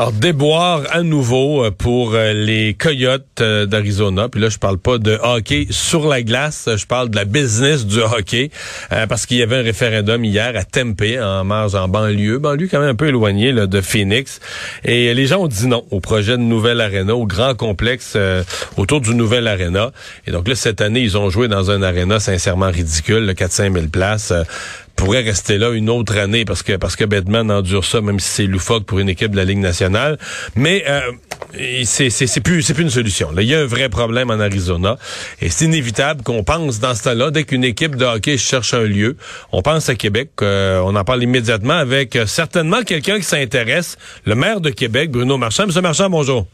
Alors, déboire à nouveau euh, pour euh, les Coyotes euh, d'Arizona. Puis là, je parle pas de hockey sur la glace, je parle de la business du hockey. parce qu'il y avait un référendum hier à Tempe, en marge, en banlieue. Banlieue quand même un peu éloignée de Phoenix. Et les gens ont dit non au projet de nouvelle arena, au grand complexe autour du nouvel arena. Et donc là, cette année, ils ont joué dans un arena sincèrement ridicule, 4-5 000 places pourrait rester là une autre année parce que parce que Bedman endure ça, même si c'est loufoque pour une équipe de la Ligue nationale. Mais euh, c'est c'est plus c'est plus une solution. Là, il y a un vrai problème en Arizona et c'est inévitable qu'on pense dans ce temps-là dès qu'une équipe de hockey cherche un lieu, on pense à Québec. Euh, on en parle immédiatement avec euh, certainement quelqu'un qui s'intéresse, le maire de Québec, Bruno Marchand. Monsieur Marchand, bonjour.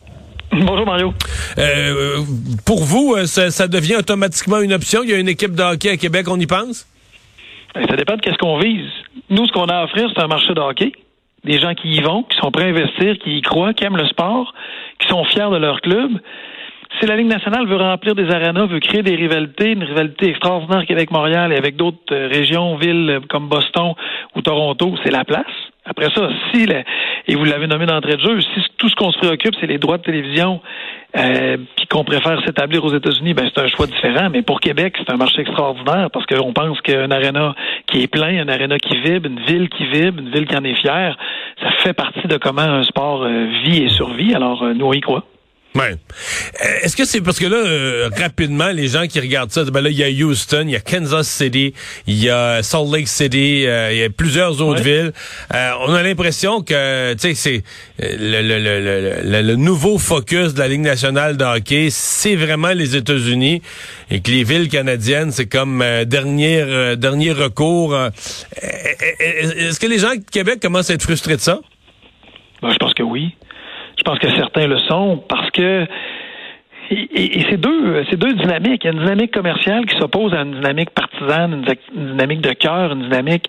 Bonjour Mario. Euh, pour vous, ça, ça devient automatiquement une option? Il y a une équipe de hockey à Québec, on y pense? Ça dépend de qu'est-ce qu'on vise. Nous, ce qu'on a à offrir, c'est un marché de hockey. Des gens qui y vont, qui sont prêts à investir, qui y croient, qui aiment le sport, qui sont fiers de leur club. Si la Ligue nationale veut remplir des arénas, veut créer des rivalités, une rivalité extraordinaire Québec-Montréal et avec d'autres euh, régions, villes comme Boston ou Toronto, c'est la place. Après ça, si, et vous l'avez nommé d'entrée de jeu, si tout ce qu'on se préoccupe, c'est les droits de télévision, euh, puis qu'on préfère s'établir aux États-Unis, ben c'est un choix différent. Mais pour Québec, c'est un marché extraordinaire parce qu'on pense qu'un aréna qui est plein, un aréna qui vibre, une ville qui vibre, une ville qui en est fière, ça fait partie de comment un sport euh, vit et survit. Alors, euh, nous, on y croit. Ouais. Euh, est-ce que c'est parce que là, euh, rapidement, les gens qui regardent ça, ben là, il y a Houston, il y a Kansas City, il y a Salt Lake City, euh, il y a plusieurs autres villes. on a l'impression que, tu sais, c'est le, le, le, le, nouveau focus de la Ligue nationale de hockey, c'est vraiment les États-Unis et que les villes canadiennes, c'est comme dernier dernier recours. Est-ce que les gens de Québec commencent à être frustrés de ça? Ben, je pense que oui. Je pense que certains le sont parce que et, c'est deux, c'est deux dynamiques. Il y a une dynamique commerciale qui s'oppose à une dynamique partisane, une, dynamique de cœur, une dynamique.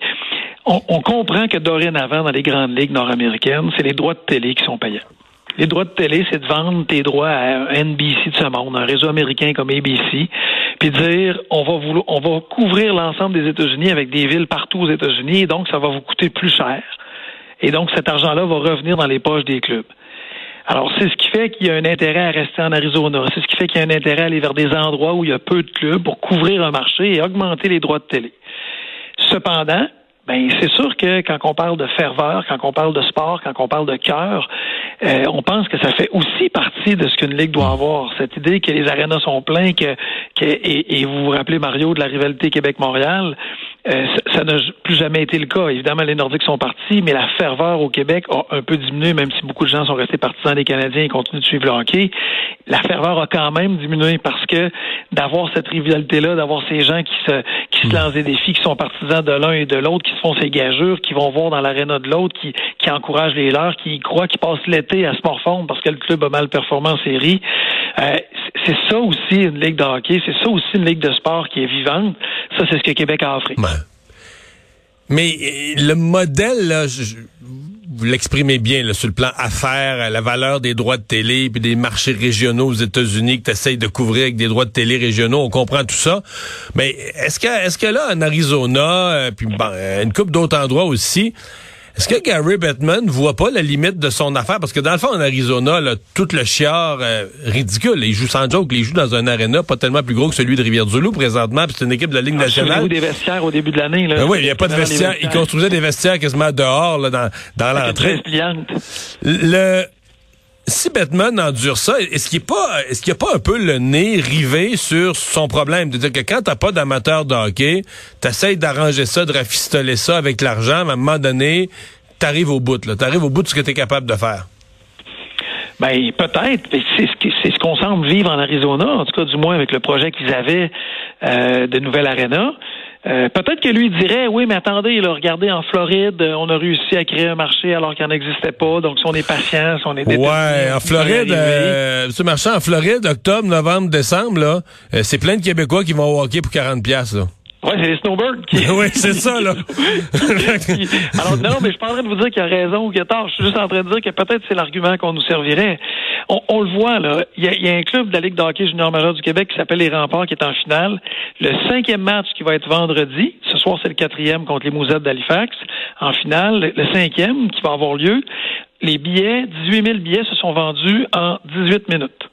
On, on, comprend que dorénavant, dans les grandes ligues nord-américaines, c'est les droits de télé qui sont payants. Les droits de télé, c'est de vendre tes droits à NBC de ce monde, un réseau américain comme ABC, puis dire on va vous, on va couvrir l'ensemble des États-Unis avec des villes partout aux États-Unis, et donc ça va vous coûter plus cher. Et donc cet argent-là va revenir dans les poches des clubs. Alors, c'est ce qui fait qu'il y a un intérêt à rester en Arizona. C'est ce qui fait qu'il y a un intérêt à aller vers des endroits où il y a peu de clubs pour couvrir un marché et augmenter les droits de télé. Cependant, ben, c'est sûr que quand on parle de ferveur, quand on parle de sport, quand on parle de cœur, euh, on pense que ça fait aussi partie de ce qu'une ligue doit avoir. Cette idée que les arénas sont pleins, que, et, et, vous vous rappelez Mario de la rivalité Québec-Montréal, euh, ça n'a plus jamais été le cas. Évidemment, les Nordiques sont partis, mais la ferveur au Québec a un peu diminué, même si beaucoup de gens sont restés partisans des Canadiens et continuent de suivre le. La ferveur a quand même diminué parce que d'avoir cette rivalité-là, d'avoir ces gens qui se qui se hmm. lancent des défis, qui sont partisans de l'un et de l'autre, qui se font ces gageurs, qui vont voir dans l'aréna de l'autre, qui, qui encouragent les leurs, qui croient qu'ils passent l'été à se morfondre parce que le club a mal performé en série. Euh, c'est ça aussi une ligue de hockey, c'est ça aussi une ligue de sport qui est vivante. Ça, c'est ce que Québec a offert. Mais euh, le modèle, là, vous l'exprimez bien sur le plan affaires, la valeur des droits de télé, puis des marchés régionaux aux États-Unis que tu essayes de couvrir avec des droits de télé régionaux, on comprend tout ça. Mais est-ce que est-ce que là, en Arizona, euh, puis une coupe d'autres endroits aussi, est-ce que Gary Bettman voit pas la limite de son affaire? Parce que dans le fond, en Arizona, là, tout le chiard euh, ridicule. Il joue sans joke. Il joue dans un aréna pas tellement plus gros que celui de Rivière-du-Loup présentement. Puis c'est une équipe de la Ligue ah, nationale. Il des vestiaires au début de l'année. Ben oui, il n'y a pas de vestiaires. Il construisait des vestiaires quasiment dehors là, dans, dans l'entrée. Le si Batman endure ça, est-ce qu'il pas, est-ce qu'il a pas un peu le nez rivé sur son problème? De dire que quand t'as pas d'amateur de hockey, t'essayes d'arranger ça, de rafistoler ça avec l'argent, mais à un moment donné, t'arrives au bout, là. T'arrives au bout de ce que t'es capable de faire. Ben peut-être, c'est ce c'est ce qu'on semble vivre en Arizona, en tout cas du moins avec le projet qu'ils avaient euh, de Nouvelle Arena. Euh, peut-être que lui dirait, oui, mais attendez, là, regardez, en Floride, on a réussi à créer un marché alors qu'il n'en existait pas. Donc, si on est patient, si on est Ouais, en Floride, euh, ce marché en Floride, octobre, novembre, décembre, là, euh, c'est plein de Québécois qui vont au hockey pour 40 pièces là. Oui, c'est les snowbirds qui. oui, c'est ça, là. Alors, non, mais je suis pas en train de vous dire qu'il a raison ou qu'il a tort. Je suis juste en train de dire que peut-être c'est l'argument qu'on nous servirait. On, le voit, là. Il y, a, un club de la Ligue de hockey junior majeur du Québec qui s'appelle les Remparts qui est en finale. Le cinquième match qui va être vendredi. Ce soir, c'est le quatrième contre les Mousettes d'Halifax. En finale, le cinquième qui va avoir lieu. Les billets, 18 000 billets se sont vendus en 18 minutes.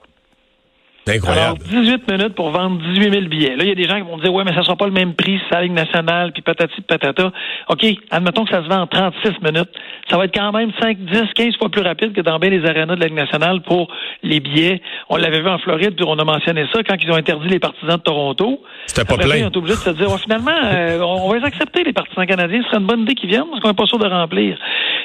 Incroyable. Alors, 18 minutes pour vendre 18 000 billets. Là, il y a des gens qui vont dire, ouais, mais ça sera pas le même prix, c'est la Ligue nationale, puis patati patata. OK, admettons que ça se vend en 36 minutes. Ça va être quand même 5, 10, 15 fois plus rapide que dans bien les arénas de la Ligue nationale pour les billets. On l'avait vu en Floride, puis on a mentionné ça quand ils ont interdit les partisans de Toronto. C'était pas plein. Ils ont obligé de se dire, finalement, euh, on va les accepter, les partisans canadiens. Ce serait une bonne idée qu'ils viennent parce qu'on n'est pas sûr de remplir.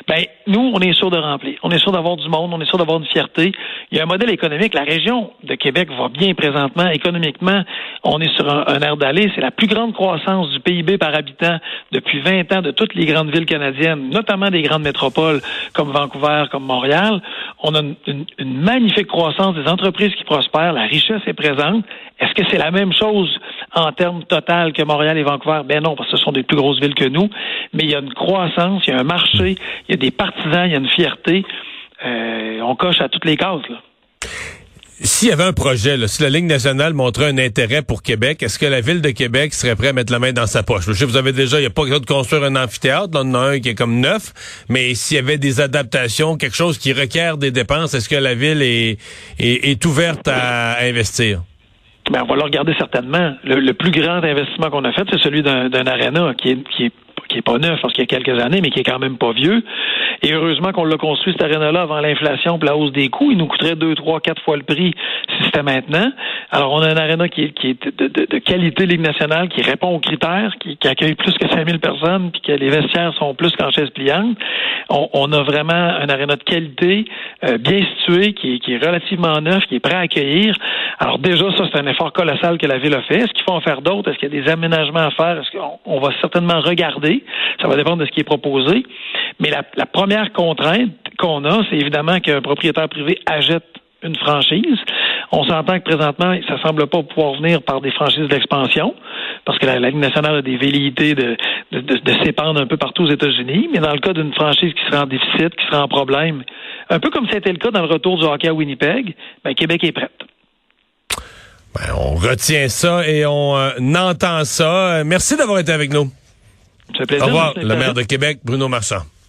Ben, nous, on est sûr de remplir. On est sûr d'avoir du monde, on est sûr d'avoir une fierté. Il y a un modèle économique. La région de Québec va bien présentement. Économiquement, on est sur un, air d'aller. C'est la plus grande croissance du PIB par habitant depuis 20 ans de toutes les grandes villes canadiennes, notamment des grandes métropoles comme Vancouver, comme Montréal. On a une, magnifique croissance des entreprises qui prospèrent. La richesse est présente. Est-ce que c'est la même chose en termes total que Montréal et Vancouver? Ben non, parce que ce sont des plus grosses villes que nous. Mais il y a une croissance, il y a un marché, il y a des partisans, il y a une fierté. Euh, on coche à toutes les cases. Là. S'il y avait un projet, là, si la Ligue nationale montrait un intérêt pour Québec, est-ce que la ville de Québec serait prête à mettre la main dans sa poche? Je sais, vous avez déjà, il n'y a pas besoin de construire un amphithéâtre, là, on en a un qui est comme neuf, mais s'il y avait des adaptations, quelque chose qui requiert des dépenses, est-ce que la ville est, est, ouverte à, investir? Ben, on va le regarder certainement. Le, plus grand investissement qu'on a fait, c'est celui d'un aréna qui est, qui est qui est pas neuf parce qu'il y a quelques années, mais qui est quand même pas vieux. Et heureusement qu'on l'a construit, cette arène-là, avant l'inflation et la hausse des coûts. Il nous coûterait deux, trois, quatre fois le prix si c'était maintenant. Alors, on a une aréna qui est, qui est de, de, de, qualité Ligue nationale, qui répond aux critères, qui, qui accueille plus que 5000 personnes, puis que les vestiaires sont plus qu'en chaise pliante. On, on, a vraiment un aréna de qualité, euh, bien situé, qui qui est relativement neuf, qui est prêt à accueillir. Alors déjà, ça, c'est un effort colossal que la Ville a fait. Est-ce qu'il faut en faire d'autres? Est-ce qu'il y a des aménagements à faire? Est-ce qu'on on va certainement regarder? Ça va dépendre de ce qui est proposé. Mais la, première contrainte qu'on a, c'est évidemment qu'un propriétaire privé achète une franchise. On s'entend que présentement, ça semble pas pouvoir venir par des franchises d'expansion, parce que la, Ligue nationale a des velléités de, de, s'épandre un peu partout aux États-Unis. Mais dans le cas d'une franchise qui serait en déficit, qui serait en problème, un peu comme c'était le cas dans le retour du hockey à Winnipeg, ben, Québec est prête. Ben, on retient ça et on euh, entend ça. Merci d'avoir été avec nous. Au revoir, le maire de Québec, Bruno Marchand.